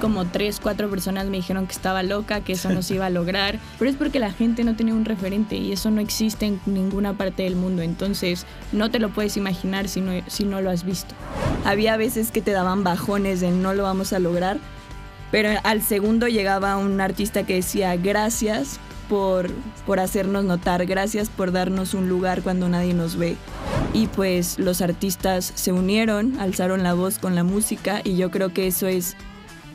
como tres, cuatro personas me dijeron que estaba loca, que eso no se iba a lograr, pero es porque la gente no tenía un referente y eso no existe en ninguna parte del mundo, entonces no te lo puedes imaginar si no, si no lo has visto. Había veces que te daban bajones de no lo vamos a lograr, pero al segundo llegaba un artista que decía gracias por, por hacernos notar, gracias por darnos un lugar cuando nadie nos ve. Y pues los artistas se unieron, alzaron la voz con la música y yo creo que eso es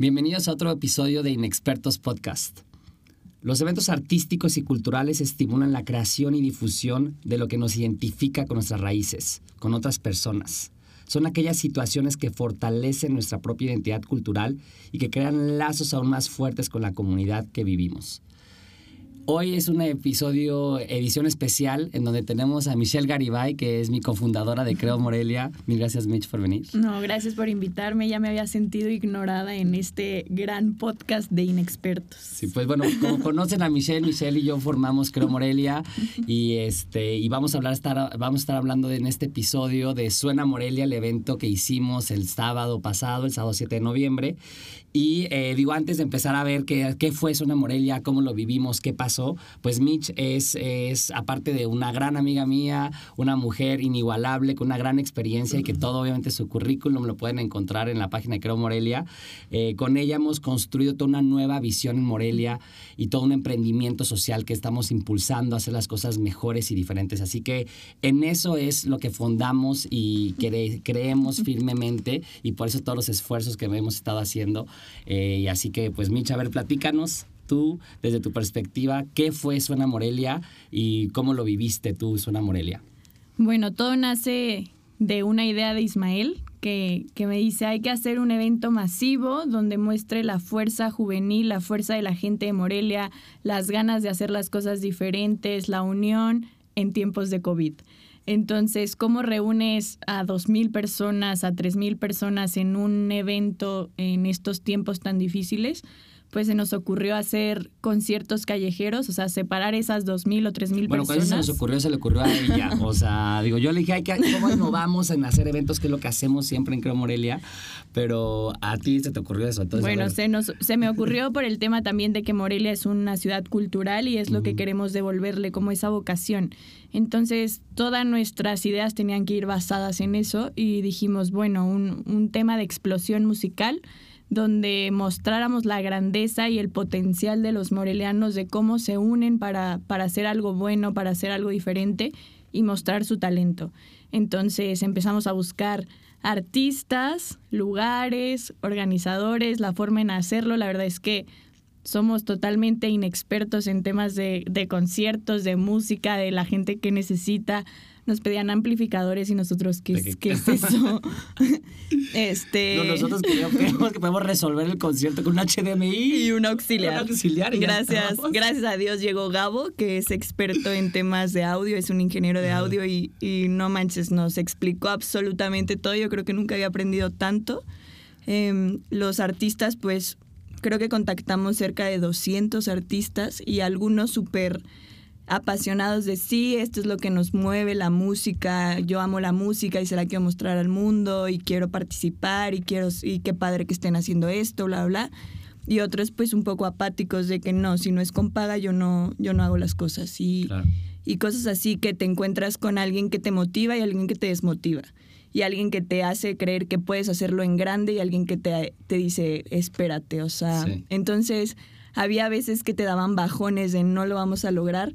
Bienvenidos a otro episodio de Inexpertos Podcast. Los eventos artísticos y culturales estimulan la creación y difusión de lo que nos identifica con nuestras raíces, con otras personas son aquellas situaciones que fortalecen nuestra propia identidad cultural y que crean lazos aún más fuertes con la comunidad que vivimos. Hoy es un episodio, edición especial, en donde tenemos a Michelle Garibay, que es mi cofundadora de Creo Morelia. Mil gracias, Mitch, por venir. No, gracias por invitarme. Ya me había sentido ignorada en este gran podcast de inexpertos. Sí, pues bueno, como conocen a Michelle, Michelle y yo formamos Creo Morelia y, este, y vamos, a hablar, estar, vamos a estar hablando en este episodio de Suena Morelia, el evento que hicimos el sábado pasado, el sábado 7 de noviembre. Y eh, digo, antes de empezar a ver qué, qué fue Suena Morelia, cómo lo vivimos, qué pasó, pues Mitch es, es, aparte de una gran amiga mía, una mujer inigualable, con una gran experiencia y que todo obviamente su currículum lo pueden encontrar en la página de Creo Morelia. Eh, con ella hemos construido toda una nueva visión en Morelia y todo un emprendimiento social que estamos impulsando a hacer las cosas mejores y diferentes. Así que en eso es lo que fundamos y creemos firmemente y por eso todos los esfuerzos que hemos estado haciendo. Eh, y así que pues Mitch, a ver, platícanos tú, desde tu perspectiva, qué fue Suena Morelia y cómo lo viviste tú, Suena Morelia. Bueno, todo nace de una idea de Ismael, que, que, me dice hay que hacer un evento masivo donde muestre la fuerza juvenil, la fuerza de la gente de Morelia, las ganas de hacer las cosas diferentes, la unión en tiempos de COVID. Entonces, ¿cómo reúnes a 2.000 personas, a 3.000 personas en un evento en estos tiempos tan difíciles? Pues se nos ocurrió hacer conciertos callejeros, o sea, separar esas dos mil o tres mil personas. Bueno, cuando se nos ocurrió, se le ocurrió a ella. O sea, digo, yo le dije, Ay, ¿cómo vamos en hacer eventos? Que es lo que hacemos siempre en Creo Morelia. Pero a ti se te ocurrió eso. Entonces, bueno, se, nos, se me ocurrió por el tema también de que Morelia es una ciudad cultural y es lo que queremos devolverle como esa vocación. Entonces, todas nuestras ideas tenían que ir basadas en eso y dijimos, bueno, un, un tema de explosión musical donde mostráramos la grandeza y el potencial de los morelianos, de cómo se unen para, para hacer algo bueno, para hacer algo diferente y mostrar su talento. Entonces empezamos a buscar artistas, lugares, organizadores, la forma en hacerlo. La verdad es que somos totalmente inexpertos en temas de, de conciertos, de música, de la gente que necesita nos pedían amplificadores y nosotros, ¿qué, es, ¿qué es eso? este... nosotros creemos que podemos resolver el concierto con un HDMI. Y un auxiliar. Un auxiliar gracias, gracias a Dios llegó Gabo, que es experto en temas de audio, es un ingeniero de audio y, y no manches, nos explicó absolutamente todo. Yo creo que nunca había aprendido tanto. Em, los artistas, pues creo que contactamos cerca de 200 artistas y algunos súper apasionados de sí, esto es lo que nos mueve, la música, yo amo la música y se la quiero mostrar al mundo y quiero participar y quiero, y qué padre que estén haciendo esto, bla, bla. Y otros pues un poco apáticos de que no, si no es con paga yo no, yo no hago las cosas. Y, y cosas así que te encuentras con alguien que te motiva y alguien que te desmotiva. Y alguien que te hace creer que puedes hacerlo en grande y alguien que te, te dice, espérate. O sea, entonces había veces que te daban bajones de no lo vamos a lograr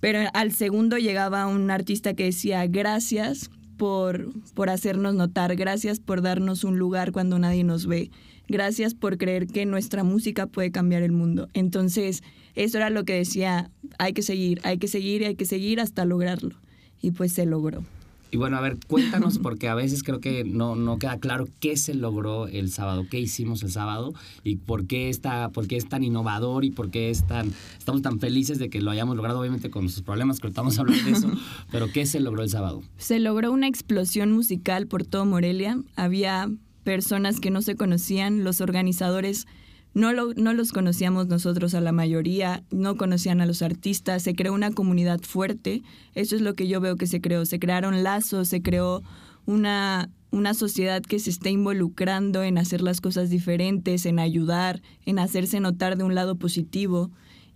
pero al segundo llegaba un artista que decía, gracias por, por hacernos notar, gracias por darnos un lugar cuando nadie nos ve, gracias por creer que nuestra música puede cambiar el mundo. Entonces, eso era lo que decía, hay que seguir, hay que seguir y hay que seguir hasta lograrlo. Y pues se logró. Y bueno, a ver, cuéntanos, porque a veces creo que no, no queda claro qué se logró el sábado, qué hicimos el sábado y por qué, está, por qué es tan innovador y por qué es tan, estamos tan felices de que lo hayamos logrado, obviamente con nuestros problemas, que estamos hablando de eso, pero ¿qué se logró el sábado? Se logró una explosión musical por todo Morelia. Había personas que no se conocían, los organizadores no, no los conocíamos nosotros a la mayoría, no conocían a los artistas, se creó una comunidad fuerte, eso es lo que yo veo que se creó, se crearon lazos, se creó una, una sociedad que se está involucrando en hacer las cosas diferentes, en ayudar, en hacerse notar de un lado positivo.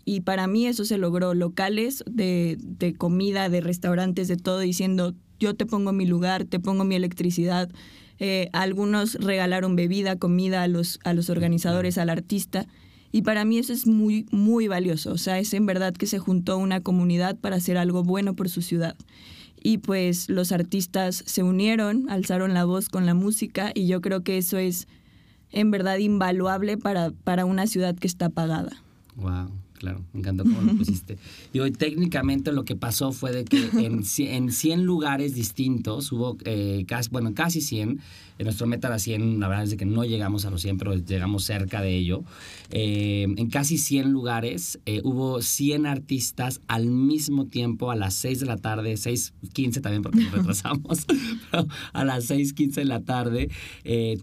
Y para mí eso se logró, locales de, de comida, de restaurantes, de todo, diciendo, yo te pongo mi lugar, te pongo mi electricidad, eh, algunos regalaron bebida, comida a los, a los organizadores, al artista. Y para mí eso es muy, muy valioso. O sea, es en verdad que se juntó una comunidad para hacer algo bueno por su ciudad. Y pues los artistas se unieron, alzaron la voz con la música y yo creo que eso es en verdad invaluable para, para una ciudad que está apagada. Wow claro, me encantó cómo lo pusiste. Digo, técnicamente lo que pasó fue de que en, en 100 lugares distintos hubo, eh, casi, bueno, casi 100, en nuestro meta era 100, la verdad es que no llegamos a los 100, pero llegamos cerca de ello. Eh, en casi 100 lugares eh, hubo 100 artistas al mismo tiempo a las 6 de la tarde, 6.15 también porque nos retrasamos, pero a las 6.15 de la tarde,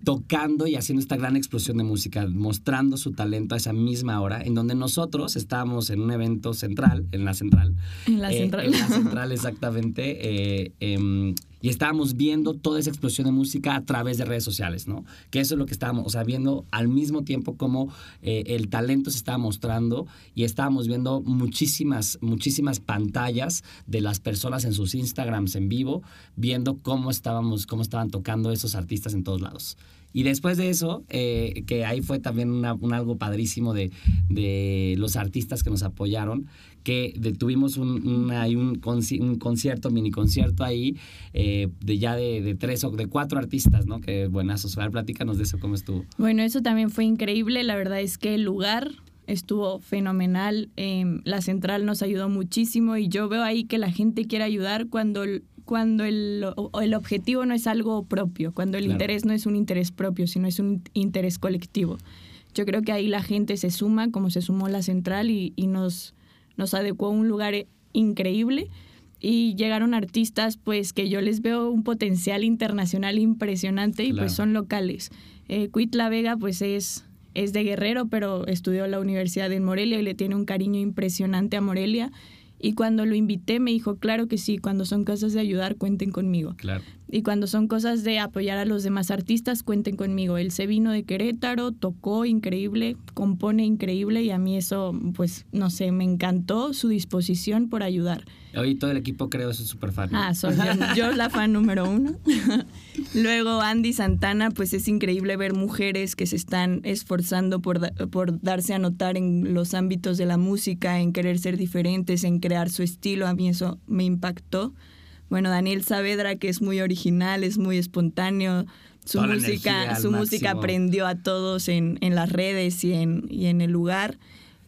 tocando y haciendo esta gran explosión de música, mostrando su talento a esa misma hora, en donde nosotros estábamos en un evento central, en la central. En la eh, central. en la central, exactamente. Eh, em, y estábamos viendo toda esa explosión de música a través de redes sociales, ¿no? Que eso es lo que estábamos, o sea, viendo al mismo tiempo cómo eh, el talento se estaba mostrando y estábamos viendo muchísimas, muchísimas pantallas de las personas en sus Instagrams en vivo, viendo cómo estábamos, cómo estaban tocando esos artistas en todos lados. Y después de eso, eh, que ahí fue también un algo padrísimo de, de, los artistas que nos apoyaron, que tuvimos un, un, un, concierto, mini concierto ahí, eh, de ya de, tres o de cuatro artistas, ¿no? Que buenazos. A ver, platícanos de eso, cómo estuvo. Bueno, eso también fue increíble. La verdad es que el lugar estuvo fenomenal. Em, la central nos ayudó muchísimo y yo veo ahí que la gente quiere ayudar cuando cuando el, el objetivo no es algo propio, cuando el interés no es un interés propio, sino es un interés colectivo. Yo creo que ahí la gente se suma, como se sumó la central, y, y nos, nos adecuó a un lugar increíble. Y llegaron artistas pues que yo les veo un potencial internacional impresionante y pues son locales. Eh, La Vega pues es, es de Guerrero, pero estudió en la Universidad de Morelia y le tiene un cariño impresionante a Morelia. Y cuando lo invité me dijo, claro que sí, cuando son cosas de ayudar, cuenten conmigo. Claro. Y cuando son cosas de apoyar a los demás artistas, cuenten conmigo. Él se vino de Querétaro, tocó increíble, compone increíble y a mí eso, pues, no sé, me encantó su disposición por ayudar. Hoy todo el equipo creo es súper fan. Ah, soy yo, la fan número uno. Luego Andy Santana, pues es increíble ver mujeres que se están esforzando por, por darse a notar en los ámbitos de la música, en querer ser diferentes, en crear su estilo. A mí eso me impactó. Bueno, Daniel Saavedra, que es muy original, es muy espontáneo. Su música, su música prendió a todos en, en las redes y en, y en el lugar.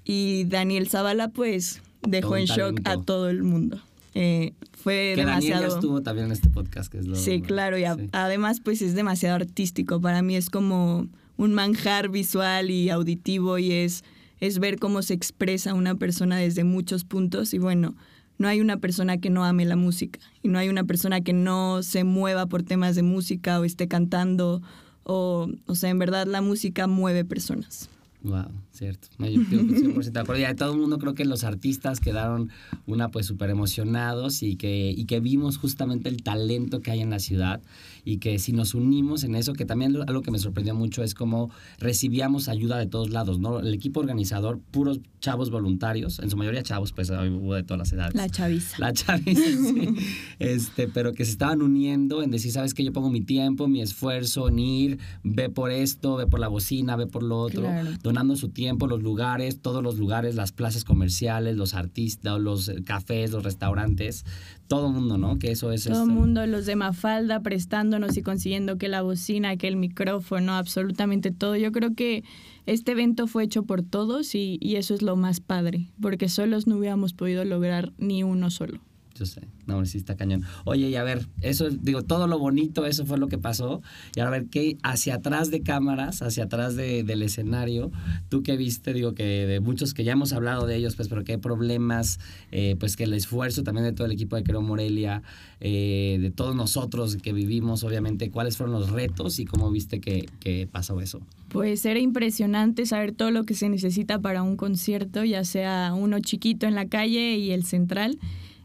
Y Daniel Zavala, pues, dejó en shock a todo el mundo. Eh, fue que demasiado. Daniel estuvo también en este podcast, que es lo. Sí, claro, y además, pues es demasiado artístico. Para mí es como un manjar visual y auditivo, y es, es ver cómo se expresa una persona desde muchos puntos. Y bueno, no hay una persona que no ame la música y no hay una persona que no se mueva por temas de música o esté cantando o, o sea, en verdad la música mueve personas. Wow, cierto. yo estoy 100% de acuerdo. Y de todo el mundo creo que los artistas quedaron una pues súper emocionados y que, y que vimos justamente el talento que hay en la ciudad y que si nos unimos en eso, que también algo que me sorprendió mucho es cómo recibíamos ayuda de todos lados, ¿no? El equipo organizador, puros chavos voluntarios, en su mayoría chavos, pues hubo de todas las edades. La chaviza. La chaviza, sí. Este, pero que se estaban uniendo en decir, ¿sabes qué? Yo pongo mi tiempo, mi esfuerzo en ir, ve por esto, ve por la bocina, ve por lo otro, donando su tiempo, los lugares, todos los lugares, las plazas comerciales, los artistas, los cafés, los restaurantes, todo el mundo, ¿no? Que eso es... Todo el este mundo, los de Mafalda prestándonos y consiguiendo que la bocina, que el micrófono, absolutamente todo. Yo creo que este evento fue hecho por todos y, y eso es lo más padre, porque solos no hubiéramos podido lograr ni uno solo. Yo sé, no, sí está cañón. Oye, y a ver, eso, digo, todo lo bonito, eso fue lo que pasó. Y a ver, ¿qué hacia atrás de cámaras, hacia atrás de, del escenario, tú qué viste, digo, que de muchos que ya hemos hablado de ellos, pues, pero qué problemas, eh, pues que el esfuerzo también de todo el equipo de Creo Morelia, eh, de todos nosotros que vivimos, obviamente, cuáles fueron los retos y cómo viste que, que pasó eso. Pues era impresionante saber todo lo que se necesita para un concierto, ya sea uno chiquito en la calle y el central.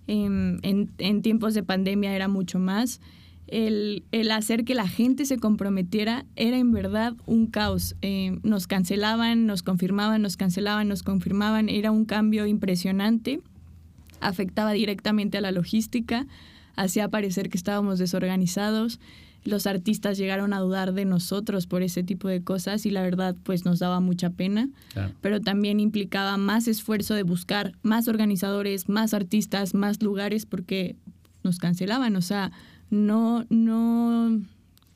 Em, en, tiempos de pandemia era mucho más. El, hacer que la gente se comprometiera era en verdad un caos. Eh, nos cancelaban, nos confirmaban, nos cancelaban, nos confirmaban. Era un cambio impresionante. Afectaba directamente a la logística. Hacía parecer que estábamos desorganizados los artistas llegaron a dudar de nosotros por ese tipo de cosas y la verdad pues nos daba mucha pena, claro. pero también implicaba más esfuerzo de buscar más organizadores, más artistas, más lugares porque nos cancelaban, o sea, no, no,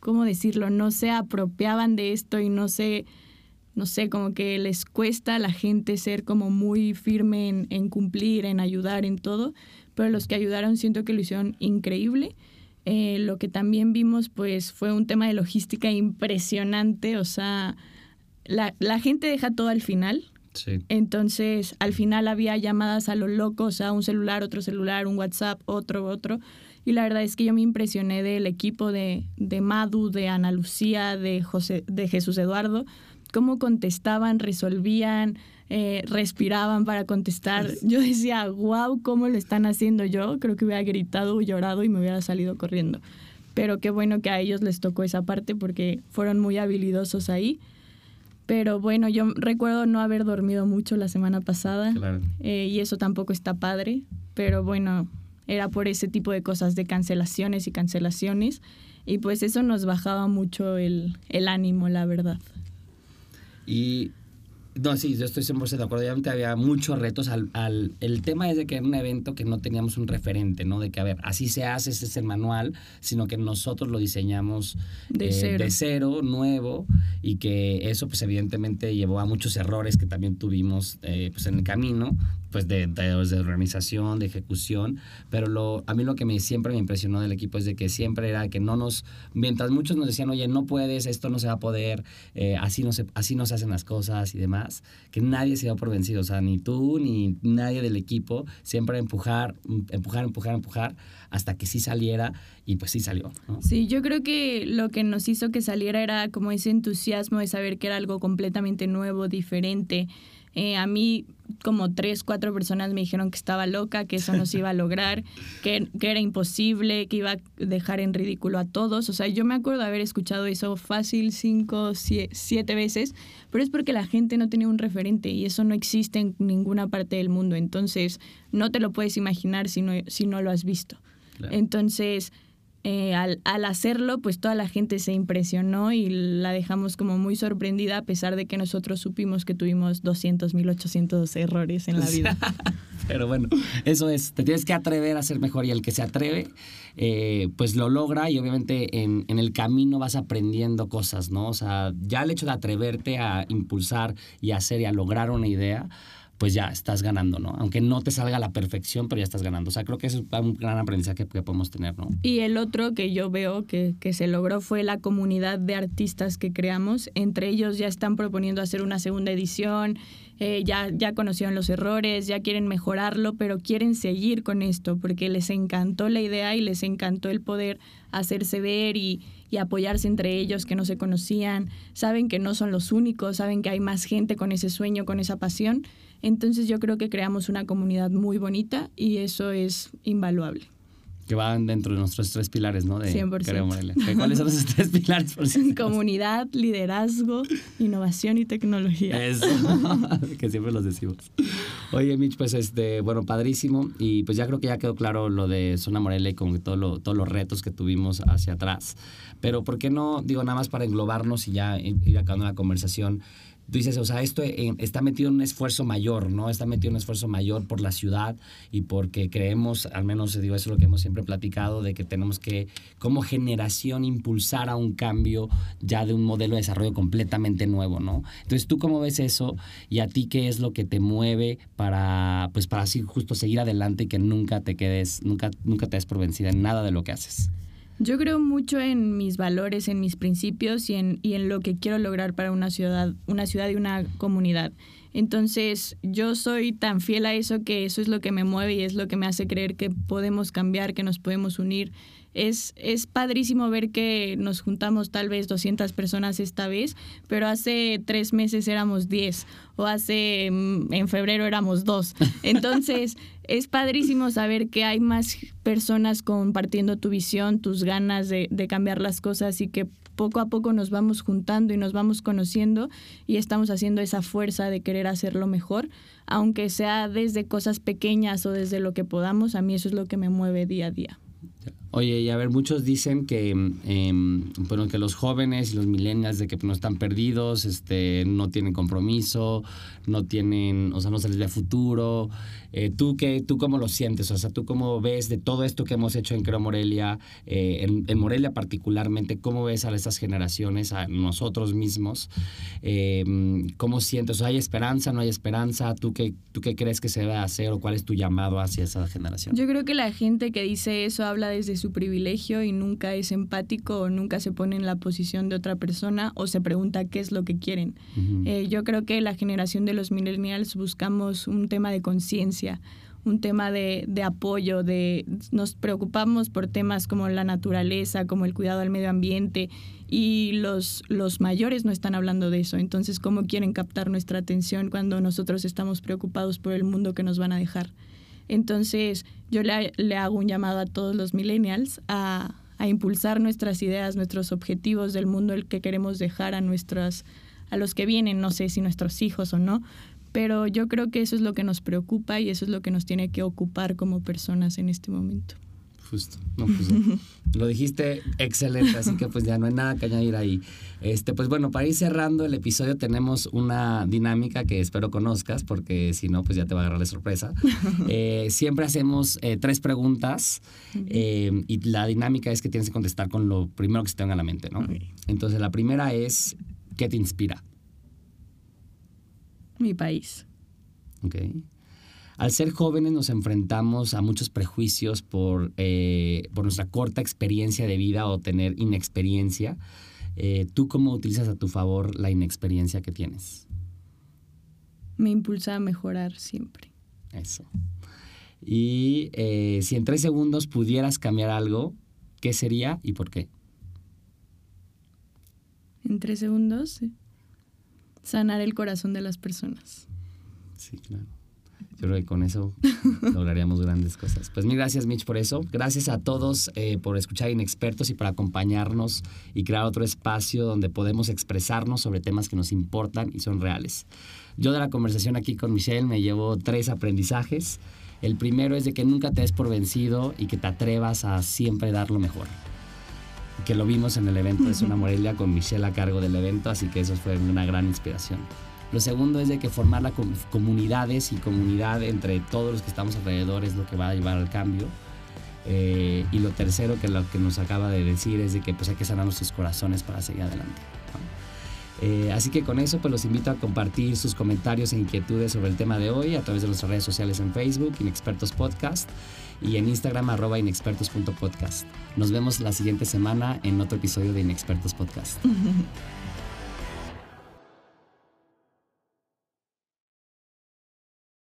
¿cómo decirlo? No se apropiaban de esto y no se, no sé, como que les cuesta a la gente ser como muy firme en, en cumplir, en ayudar, en todo, pero los que ayudaron siento que lo hicieron increíble eh, lo que también vimos pues fue un tema de logística impresionante, o sea, la, la gente deja todo al final. Sí. Entonces, al final había llamadas a lo loco, o sea, un celular, otro celular, un WhatsApp, otro, otro. Y la verdad es que yo me impresioné del equipo de, de Madu, de Ana Lucía, de, José, de Jesús Eduardo, cómo contestaban, resolvían, eh, respiraban para contestar. Yo decía, wow, ¿cómo lo están haciendo yo? Creo que hubiera gritado, llorado y me hubiera salido corriendo. Pero qué bueno que a ellos les tocó esa parte porque fueron muy habilidosos ahí. Pero bueno, yo recuerdo no haber dormido mucho la semana pasada claro. eh, y eso tampoco está padre. Pero bueno, era por ese tipo de cosas de cancelaciones y cancelaciones y pues eso nos bajaba mucho el, el ánimo, la verdad. Y no, sí, yo estoy 100% de acuerdo. Obviamente había muchos retos. Al, al, el tema es de que era un evento que no teníamos un referente, ¿no? De que, a ver, así se hace, ese es el manual, sino que nosotros lo diseñamos de, eh, cero. de cero, nuevo, y que eso, pues, evidentemente llevó a muchos errores que también tuvimos, eh, pues, en el camino, pues, de, de, de, organización, de ejecución. Pero lo, a mí lo que me, siempre me impresionó del equipo es de que siempre era que no nos, mientras muchos nos decían, oye, no puedes, esto no se va a poder, eh, así, no se, así no se hacen las cosas y demás que nadie se dio por vencido, o sea, ni tú ni nadie del equipo, siempre empujar, empujar, empujar, empujar, hasta que sí saliera y pues sí salió. Sí, yo creo que lo que nos hizo que saliera era como ese entusiasmo de saber que era algo completamente nuevo, diferente. Eh, a mí como tres, cuatro personas me dijeron que estaba loca, que eso no se iba a lograr, que, que, era imposible, que iba a dejar en ridículo a todos. O sea, yo me acuerdo haber escuchado eso fácil cinco, siete veces, pero es porque la gente no tenía un referente y eso no existe en ninguna parte del mundo. Entonces, no te lo puedes imaginar si no, si no lo has visto. Claro. Entonces, eh, al, al, hacerlo, pues toda la gente se impresionó y la dejamos como muy sorprendida a pesar de que nosotros supimos que tuvimos 200, 1800 errores en la vida. Pero bueno, eso es, te tienes que atrever a ser mejor y el que se atreve, eh, pues lo logra y obviamente en, en, el camino vas aprendiendo cosas, ¿no? O sea, ya el hecho de atreverte a impulsar y hacer y a lograr una idea, pues ya estás ganando, ¿no? Aunque no te salga a la perfección, pero ya estás ganando. O sea, creo que eso es un gran aprendizaje que podemos tener, ¿no? Y el otro que yo veo que, que se logró fue la comunidad de artistas que creamos. Entre ellos ya están proponiendo hacer una segunda edición, eh, ya, ya conocieron los errores, ya quieren mejorarlo, pero quieren seguir con esto porque les encantó la idea y les encantó el poder hacerse ver y, y apoyarse entre ellos que no se conocían. Saben que no son los únicos, saben que hay más gente con ese sueño, con esa pasión. Entonces yo creo que creamos una comunidad muy bonita y eso es invaluable. Que van dentro de nuestros tres pilares, ¿no? De 100%. Creo Morelia. ¿Cuáles son esos tres pilares? Por si comunidad, liderazgo, innovación y tecnología. Eso, que siempre los decimos. Oye, Mitch, pues este, bueno, padrísimo. Y pues ya creo que ya quedó claro lo de Zona Morelia y que todo lo, todos los retos que tuvimos hacia atrás. Pero ¿por qué no, digo, nada más para englobarnos y ya ir acabando la conversación? Tú dices, o sea, esto eh, está metido en un esfuerzo mayor, ¿no? Está metido en un esfuerzo mayor por la ciudad y porque creemos, al menos digo, eso es lo que hemos siempre platicado, de que tenemos que, como generación, impulsar a un cambio ya de un modelo de desarrollo completamente nuevo, ¿no? Entonces, ¿tú cómo ves eso? Y a ti, ¿qué es lo que te mueve para, pues, para así justo seguir adelante y que nunca te quedes, nunca, nunca te des por vencida en nada de lo que haces? Yo creo mucho en mis valores, en mis principios y en, y en lo que quiero lograr para una ciudad, una ciudad y una comunidad. Entonces, yo soy tan fiel a eso que eso es lo que me mueve y es lo que me hace creer que podemos cambiar, que nos podemos unir. Es, es padrísimo ver que nos juntamos tal vez 200 personas esta vez, pero hace tres meses éramos 10 o hace mm, en febrero éramos dos. Entonces, es padrísimo saber que hay más personas compartiendo tu visión, tus ganas de, de cambiar las cosas y que poco a poco nos vamos juntando y nos vamos conociendo y estamos haciendo esa fuerza de querer hacerlo mejor, aunque sea desde cosas pequeñas o desde lo que podamos, a mí eso es lo que me mueve día a día. Oye, y a ver, muchos dicen que, eh, bueno, que los jóvenes y los millennials de que no están perdidos, este, no tienen compromiso, no tienen, o sea, no se les ve futuro. Eh, ¿tú, qué, ¿Tú cómo lo sientes? O sea, ¿tú cómo ves de todo esto que hemos hecho en Creo Morelia, eh, en, en, Morelia particularmente, cómo ves a estas generaciones, a nosotros mismos? Eh, ¿Cómo sientes? O ¿hay esperanza, no hay esperanza? ¿Tú qué, ¿Tú qué crees que se debe hacer o cuál es tu llamado hacia esa generación? Yo creo que la gente que dice eso habla desde su privilegio y nunca es empático o nunca se pone en la posición de otra persona o se pregunta qué es lo que quieren. Uh -huh. eh, yo creo que la generación de los millennials buscamos un tema de conciencia, un tema de, de, apoyo, de nos preocupamos por temas como la naturaleza, como el cuidado al medio ambiente y los, los mayores no están hablando de eso. Entonces, ¿cómo quieren captar nuestra atención cuando nosotros estamos preocupados por el mundo que nos van a dejar? Entonces, yo le, hago un llamado a todos los millennials a, a, impulsar nuestras ideas, nuestros objetivos del mundo el que queremos dejar a nuestras a los que vienen, no sé si nuestros hijos o no, pero yo creo que eso es lo que nos preocupa y eso es lo que nos tiene que ocupar como personas en este momento. Justo, no, pues, lo dijiste excelente, así que pues ya no hay nada que añadir ahí. Este, pues bueno, para ir cerrando el episodio tenemos una dinámica que espero conozcas, porque si no, pues ya te va a agarrar de sorpresa. Eh, siempre hacemos eh, tres preguntas eh, y la dinámica es que tienes que contestar con lo primero que se te venga a la mente, ¿no? Okay. Entonces la primera es, ¿qué te inspira? Mi país. Ok. Al ser jóvenes nos enfrentamos a muchos prejuicios por, eh, por nuestra corta experiencia de vida o tener inexperiencia. Eh, ¿Tú cómo utilizas a tu favor la inexperiencia que tienes? Me impulsa a mejorar siempre. Eso. Y eh, si en tres segundos pudieras cambiar algo, ¿qué sería y por qué? En tres segundos, sanar el corazón de las personas. Sí, claro. Yo creo que con eso lograríamos grandes cosas. Pues mil gracias, Mitch, por eso. Gracias a todos eh, por escuchar Inexpertos y por acompañarnos y crear otro espacio donde podemos expresarnos sobre temas que nos importan y son reales. Yo de la conversación aquí con Michelle me llevo tres aprendizajes. El primero es de que nunca te des por vencido y que te atrevas a siempre dar lo mejor. Que lo vimos en el evento de Zona Morelia con Michelle a cargo del evento, así que eso fue una gran inspiración. Lo segundo es de que formar las comunidades y comunidad entre todos los que estamos alrededor es lo que va a llevar al cambio. Eh, y lo tercero que lo que nos acaba de decir es de que pues hay que sanar nuestros corazones para seguir adelante. Eh, así que con eso pues los invito a compartir sus comentarios e inquietudes sobre el tema de hoy a través de nuestras redes sociales en Facebook, Inexpertos Podcast y en Instagram arroba inexpertos.podcast. Nos vemos la siguiente semana en otro episodio de Inexpertos Podcast.